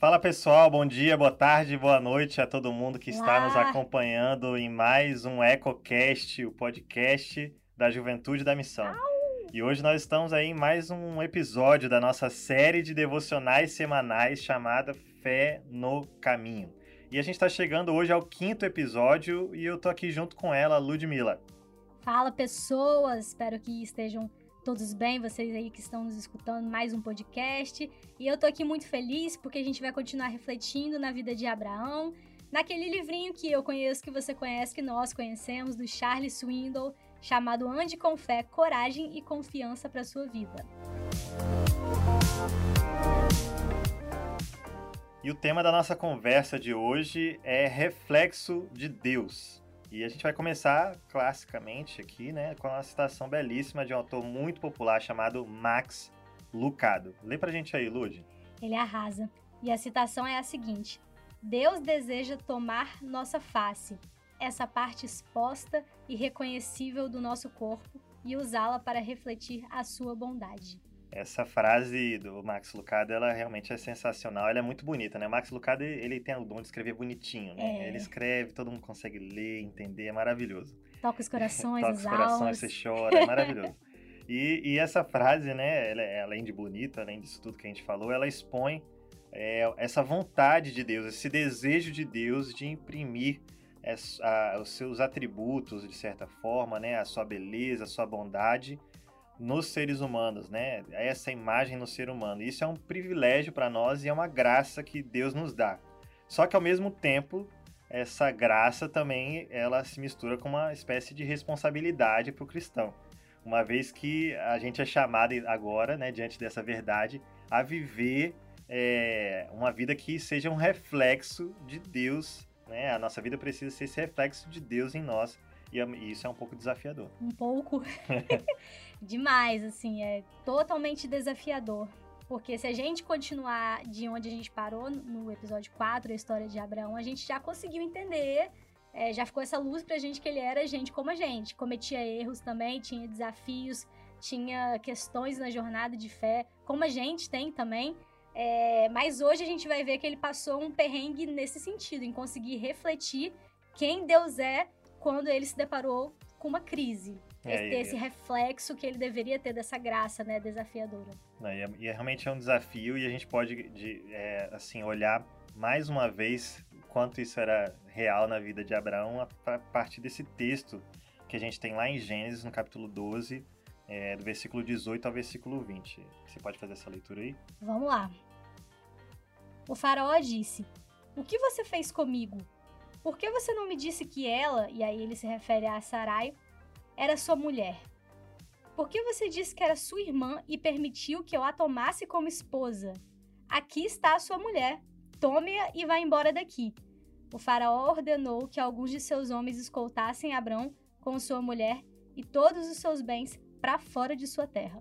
Fala pessoal, bom dia, boa tarde, boa noite a todo mundo que está Olá. nos acompanhando em mais um EcoCast, o podcast da Juventude da Missão. E hoje nós estamos aí em mais um episódio da nossa série de devocionais semanais chamada Fé no Caminho. E a gente está chegando hoje ao quinto episódio e eu tô aqui junto com ela, Ludmilla. Fala pessoas, espero que estejam todos bem, vocês aí que estão nos escutando mais um podcast. E eu tô aqui muito feliz porque a gente vai continuar refletindo na vida de Abraão, naquele livrinho que eu conheço, que você conhece, que nós conhecemos, do Charles Swindoll, chamado Ande com Fé, Coragem e Confiança para sua vida. E o tema da nossa conversa de hoje é reflexo de Deus. E a gente vai começar classicamente aqui, né, com uma citação belíssima de um autor muito popular chamado Max Lucado. Lê pra gente aí, Lud. Ele arrasa. E a citação é a seguinte: Deus deseja tomar nossa face, essa parte exposta e reconhecível do nosso corpo, e usá-la para refletir a sua bondade. Essa frase do Max Lucado, ela realmente é sensacional. Ela é muito bonita, né? O Max Lucado, ele tem o dom de escrever bonitinho, né? É. Ele escreve, todo mundo consegue ler, entender, é maravilhoso. Toca os corações, Toca os corações, você chora, é maravilhoso. E, e essa frase, né, ela, é- além de bonita, além disso tudo que a gente falou, ela expõe é, essa vontade de Deus, esse desejo de Deus de imprimir es- a- os seus atributos, de certa forma, né, a sua beleza, a sua bondade nos seres humanos, né? Essa imagem no ser humano. Isso é um privilégio para nós e é uma graça que Deus nos dá. Só que ao mesmo tempo, essa graça também ela se mistura com uma espécie de responsabilidade para o cristão. Uma vez que a gente é chamado agora, né, diante dessa verdade, a viver é, uma vida que seja um reflexo de Deus. Né? A nossa vida precisa ser esse reflexo de Deus em nós. E é- e isso é um pouco desafiador. Um pouco demais, assim, é totalmente desafiador. Porque se a gente continuar de onde a gente parou no episódio 4, a história de Abraão, a gente já conseguiu entender, é, já ficou essa luz pra gente que ele era gente como a gente. Cometia erros também, tinha desafios, tinha questões na jornada de fé, como a gente tem também. É, mas hoje a gente vai ver que ele passou um perrengue nesse sentido, em conseguir refletir quem Deus é quando ele se deparou com uma crise. É, ter e- esse reflexo que ele deveria ter dessa graça, né, desafiadora. Né, E, é, e é realmente é um desafio e a gente pode de, é, assim olhar mais uma vez quanto isso era real na vida de Abraão a, a partir desse texto que a gente tem lá em Gênesis, no capítulo 12, é, do versículo 18 ao versículo 20. Você pode fazer essa leitura aí? Vamos lá. O faraó disse: O que você fez comigo? Por que você não me disse que ela, e aí ele se refere a Sarai, era sua mulher? Por que você disse que era sua irmã e permitiu que eu a tomasse como esposa? Aqui está a sua mulher. Tome-a e vá embora daqui. O faraó ordenou que alguns de seus homens escoltassem Abrão com sua mulher e todos os seus bens para fora de sua terra.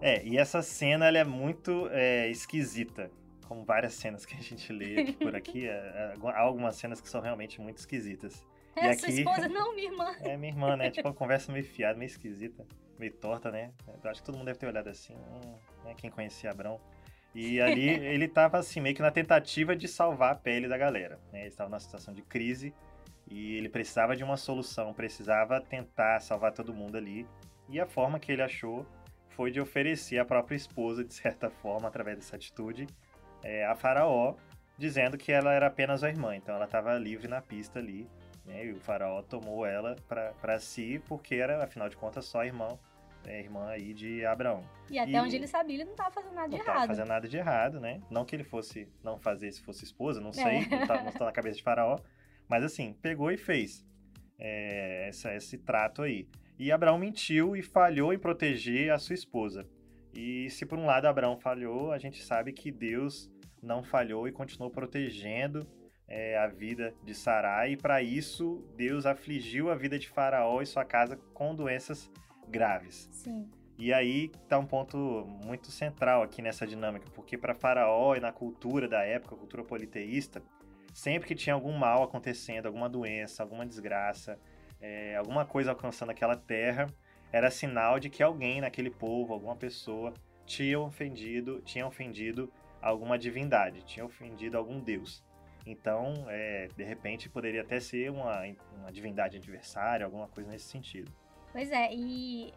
É, e essa cena ela é muito é, esquisita. Como várias cenas que a gente lê aqui por aqui, é, é, há algumas cenas que são realmente muito esquisitas. É E sua aqui- esposa? Não, minha irmã. É, minha irmã, né? Tipo, uma conversa meio fiada, meio esquisita, meio torta, né? Eu acho que todo mundo deve ter olhado assim, hum, né? Quem conhecia Abrão. E ali ele tava assim, meio que na tentativa de salvar a pele da galera, né? Ele estava numa situação de crise e ele precisava de uma solução, precisava tentar salvar todo mundo ali. E a forma que ele achou foi de oferecer a própria esposa, de certa forma, através dessa atitude, é, a Faraó, dizendo que ela era apenas a irmã. Então ela estava livre na pista ali né? E o faraó tomou ela para si porque era, afinal de contas, só irmão, é, irmã aí de Abraão. E até E- onde ele sabia, ele não tava fazendo nada de Não estava errado. fazendo nada de errado, né? Não que ele fosse não fazer se fosse esposa, não sei, É. não, tá, não tá na cabeça de faraó. Mas assim, pegou e fez é, essa- esse trato aí. E Abraão mentiu e falhou em proteger a sua esposa. E se por um lado Abraão falhou, a gente sabe que Deus não falhou e continuou protegendo é, a vida de Sarai. E para isso, Deus afligiu a vida de Faraó e sua casa com doenças graves. Sim. E aí tá um ponto muito central aqui nessa dinâmica, porque para Faraó e na cultura da época, cultura politeísta, sempre que tinha algum mal acontecendo, alguma doença, alguma desgraça, é, alguma coisa alcançando aquela terra, era sinal de que alguém naquele povo, alguma pessoa, tinha ofendido, tinha ofendido alguma divindade, tinha ofendido algum deus. Então, é, de repente, poderia até ser uma, uma divindade adversária, alguma coisa nesse sentido. Pois é, e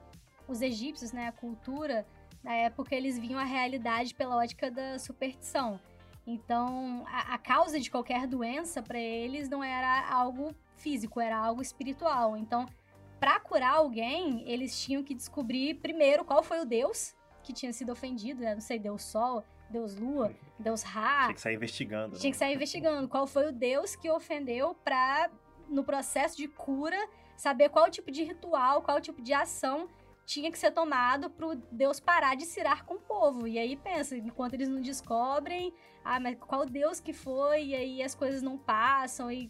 os egípcios, né, a cultura, na época eles viam a realidade pela ótica da superstição. Então, a, a causa de qualquer doença para eles não era algo físico, era algo espiritual. Então, para curar alguém, eles tinham que descobrir primeiro qual foi o deus que tinha sido ofendido, né? não sei, Deus Sol, Deus Lua, Deus Ra. Tinha que sair investigando. Tinha né? que sair investigando qual foi o Deus que ofendeu para no processo de cura saber qual tipo de ritual, qual tipo de ação tinha que ser tomado para o Deus parar de cirar com o povo. E aí pensa, enquanto eles não descobrem, ah, mas qual Deus que foi? E aí as coisas não passam e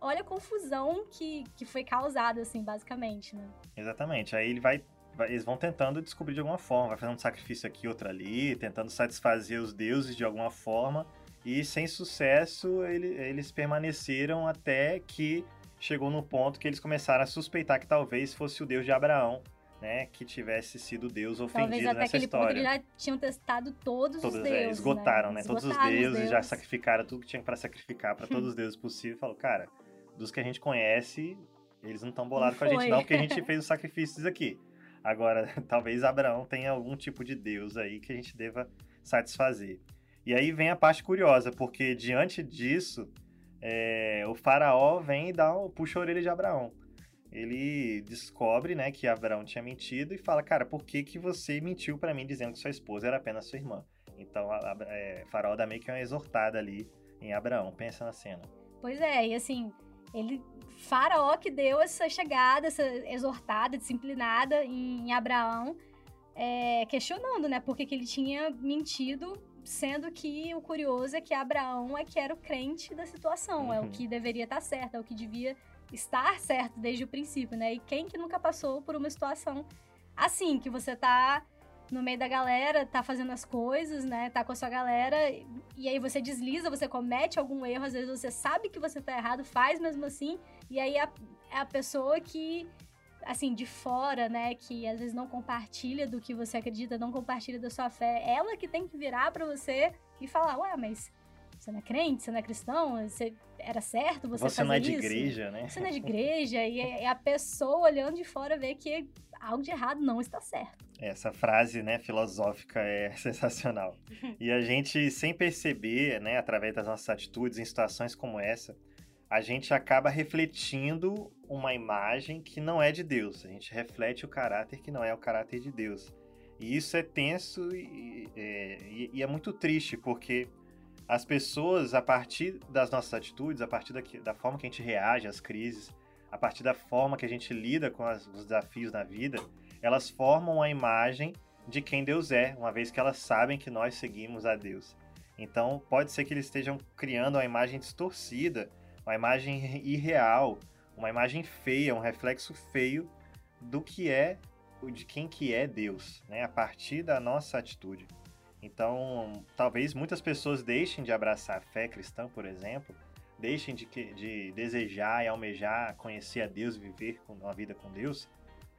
olha a confusão que, que foi causada assim, basicamente, né? Exatamente. Aí ele vai eles vão tentando descobrir de alguma forma, vai fazendo um sacrifício aqui, outro ali, tentando satisfazer os deuses de alguma forma, e sem sucesso ele, eles permaneceram até que chegou no ponto que eles começaram a suspeitar que talvez fosse o Deus de Abraão, né, que tivesse sido Deus ofendido Talvez até nessa aquele história. ponto eles já tinham testado todos, todos os é, deuses, é, esgotaram, né? né? Todos os deuses, os já sacrificaram tudo que tinha para sacrificar para todos os deuses possíveis. Falou, cara, dos que a gente conhece, eles não estão bolados com a gente não, porque a gente fez os sacrifícios aqui. Agora, talvez Abraão tenha algum tipo de Deus aí que a gente deva satisfazer. E aí vem a parte curiosa, porque diante disso, é, o faraó vem e dá um, puxa a orelha de Abraão. Ele descobre, né, que Abraão tinha mentido e fala, cara, por que, que você mentiu para mim dizendo que sua esposa era apenas sua irmã? Então, a, a é, faraó dá meio que uma exortada ali em Abraão. Pensa na cena. Pois é, e assim, ele Faraó que deu essa chegada, essa exortada, disciplinada em, Abraão, é, questionando, né, porque que ele tinha mentido, sendo que o curioso é que Abraão é que era o crente da situação, uhum. é o uhum. que deveria estar certo, é o que devia estar certo desde o princípio, né? E quem que nunca passou por uma situação assim, que você tá no meio da galera, tá fazendo as coisas, né? Tá com a sua galera, e aí você desliza, você comete algum erro, às vezes você sabe que você tá errado, faz mesmo assim, e aí a, é a pessoa que, assim, de fora, né, que às vezes não compartilha do que você acredita, não compartilha da sua fé, ela que tem que virar para você e falar, ué, mas você não é crente, você não é cristão, você era certo você, você fazer isso? Você não é de igreja, né? Você não é de igreja, e é, é a pessoa olhando de fora vê que algo de errado não está certo. Essa frase, né, filosófica é sensacional. e a gente, sem perceber, né, através das nossas atitudes em situações como essa, a gente acaba refletindo uma imagem que não é de Deus. A gente reflete o caráter que não é o caráter de Deus. E isso é tenso e, e é muito triste, porque as pessoas, a partir das nossas atitudes, a partir da, da forma que a gente reage às crises, a partir da forma que a gente lida com as, os desafios na vida, elas formam a imagem de quem Deus é, uma vez que elas sabem que nós seguimos a Deus. Então, pode ser que eles estejam criando uma imagem distorcida, uma imagem irreal, uma imagem feia, um reflexo feio do que é, de quem que é Deus, né? A partir da nossa atitude. Então, talvez muitas pessoas deixem de abraçar a fé cristã, por exemplo, deixem de, de desejar e almejar conhecer a Deus, viver uma vida com Deus,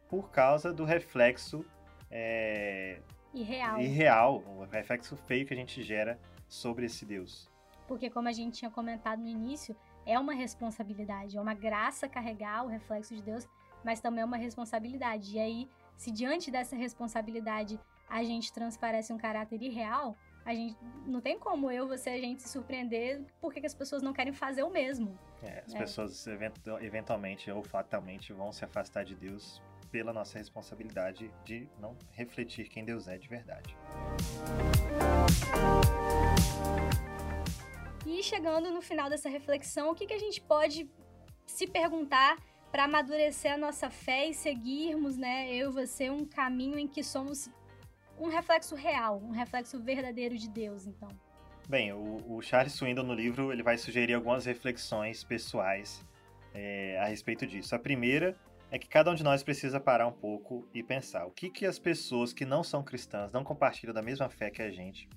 por causa do reflexo é, irreal. irreal, o reflexo feio que a gente gera sobre esse Deus. Porque, como a gente tinha comentado no início, é uma responsabilidade, é uma graça carregar o reflexo de Deus, mas também é uma responsabilidade. E aí, se diante dessa responsabilidade a gente transparece um caráter irreal, a gente não tem como eu, você, a gente se surpreender porque que as pessoas não querem fazer o mesmo. É, as é. pessoas eventualmente ou fatalmente vão se afastar de Deus pela nossa responsabilidade de não refletir quem Deus é de verdade. E chegando no final dessa reflexão, o que, que a gente pode se perguntar para amadurecer a nossa fé e seguirmos, né, eu e você, um caminho em que somos um reflexo real, um reflexo verdadeiro de Deus, então. Bem, o, o Charles Swindon no livro ele vai sugerir algumas reflexões pessoais é, a respeito disso. A primeira é que cada um de nós precisa parar um pouco e pensar o que, que as pessoas que não são cristãs, não compartilham da mesma fé que a gente,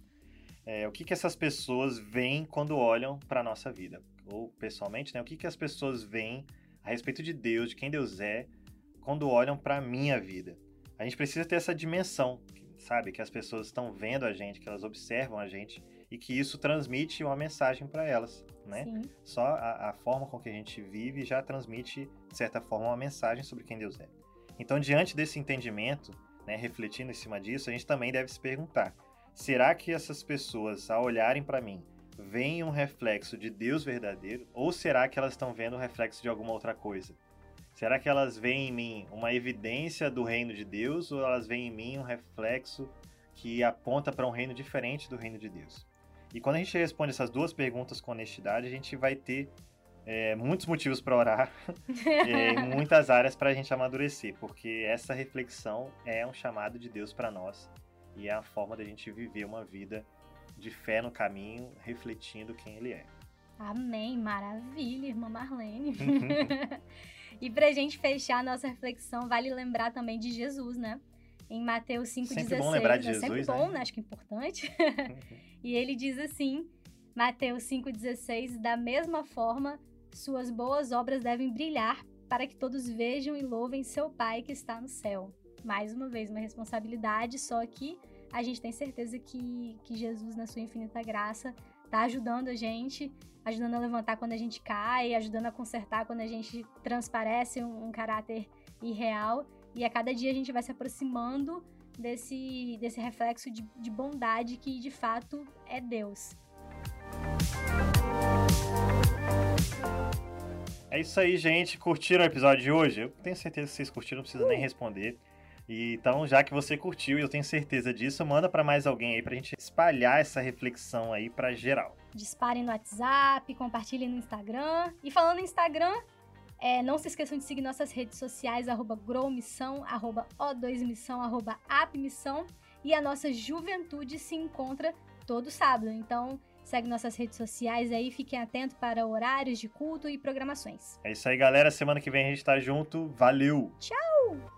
é, o que, que essas pessoas veem quando olham para a nossa vida. Ou, pessoalmente, né, o que, que as pessoas veem a respeito de Deus, de quem Deus é, quando olham para a minha vida. A gente precisa ter essa dimensão sabe? Que as pessoas estão vendo a gente, que elas observam a gente e que isso transmite uma mensagem para elas, né? Sim. Só a, a, forma com que a gente vive já transmite, de certa forma, uma mensagem sobre quem Deus é. Então, diante desse entendimento, né, refletindo em cima disso, a gente também deve se perguntar: será que essas pessoas, ao olharem para mim, veem um reflexo de Deus verdadeiro? Ou será que elas estão vendo um reflexo de alguma outra coisa? Será que elas veem em mim uma evidência do reino de Deus ou elas veem em mim um reflexo que aponta para um reino diferente do reino de Deus? E quando a gente responde essas duas perguntas com honestidade, a gente vai ter é, muitos motivos para orar é, em muitas áreas para a gente amadurecer, porque essa reflexão é um chamado de Deus para nós e é a forma da gente viver uma vida de fé no caminho, refletindo quem Ele é. Amém, maravilha, irmã Marlene. e para a gente fechar a nossa reflexão, vale lembrar também de Jesus, né? Em Mateus 5,16. Sempre bom lembrar de é Jesus, sempre né? bom, né? Acho que é importante. e ele diz assim, Mateus 5,16, da mesma forma, suas boas obras devem brilhar para que todos vejam e louvem seu Pai que está no céu. Mais uma vez, uma responsabilidade, só que a gente tem certeza que, que Jesus, na sua infinita graça, está ajudando a gente, ajudando a levantar quando a gente cai, ajudando a consertar quando a gente transparece um, um caráter irreal. E a cada dia a gente vai se aproximando desse, desse reflexo de, de bondade que de fato é Deus. É isso aí, gente. Curtiram o episódio de hoje? Eu tenho certeza que vocês curtiram, não precisa nem responder. E, então, já que você curtiu e eu tenho certeza disso, manda para mais alguém aí pra gente espalhar essa reflexão aí para geral. Disparem no WhatsApp, compartilhem no Instagram. E falando no Instagram, é, não se esqueçam de seguir nossas redes sociais, arroba growmissão, arroba o2missão, arroba appmissão. E a nossa juventude se encontra todo sábado. Então, segue nossas redes sociais aí, fiquem atentos para horários de culto e programações. É isso aí, galera. Semana que vem a gente tá junto. Valeu! Tchau!